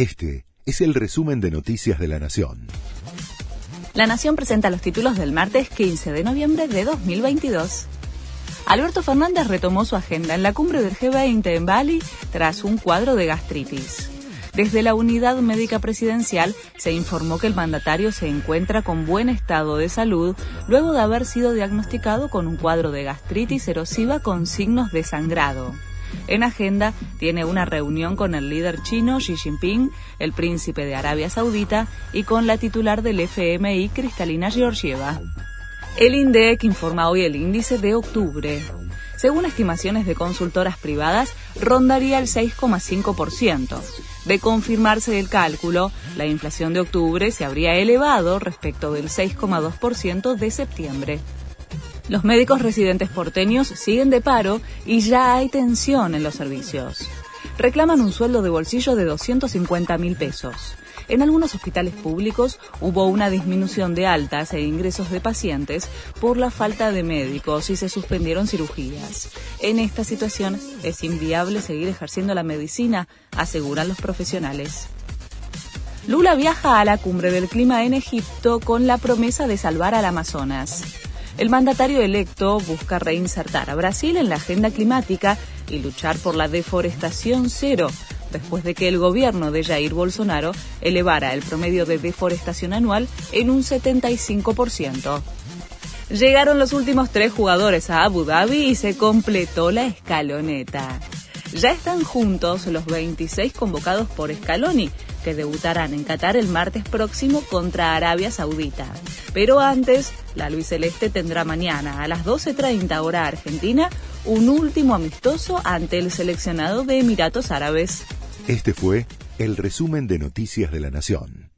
Este es el resumen de Noticias de la Nación. La Nación presenta los títulos del martes 15 de noviembre de 2022. Alberto Fernández retomó su agenda en la cumbre del G20 en Bali tras un cuadro de gastritis. Desde la unidad médica presidencial se informó que el mandatario se encuentra con buen estado de salud luego de haber sido diagnosticado con un cuadro de gastritis erosiva con signos de sangrado. En agenda tiene una reunión con el líder chino Xi Jinping, el príncipe de Arabia Saudita y con la titular del FMI, Cristalina Georgieva. El INDEC informa hoy el índice de octubre. Según estimaciones de consultoras privadas, rondaría el 6,5%. De confirmarse el cálculo, la inflación de octubre se habría elevado respecto del 6,2% de septiembre. Los médicos residentes porteños siguen de paro y ya hay tensión en los servicios. Reclaman un sueldo de bolsillo de 250 mil pesos. En algunos hospitales públicos hubo una disminución de altas e ingresos de pacientes por la falta de médicos y se suspendieron cirugías. En esta situación es inviable seguir ejerciendo la medicina, aseguran los profesionales. Lula viaja a la cumbre del clima en Egipto con la promesa de salvar al Amazonas. El mandatario electo busca reinsertar a Brasil en la agenda climática y luchar por la deforestación cero, después de que el gobierno de Jair Bolsonaro elevara el promedio de deforestación anual en un 75%. Llegaron los últimos tres jugadores a Abu Dhabi y se completó la escaloneta. Ya están juntos los 26 convocados por Scaloni, que debutarán en Qatar el martes próximo contra Arabia Saudita. Pero antes, la Luis Celeste tendrá mañana a las 12.30 hora argentina un último amistoso ante el seleccionado de Emiratos Árabes. Este fue el resumen de Noticias de la Nación.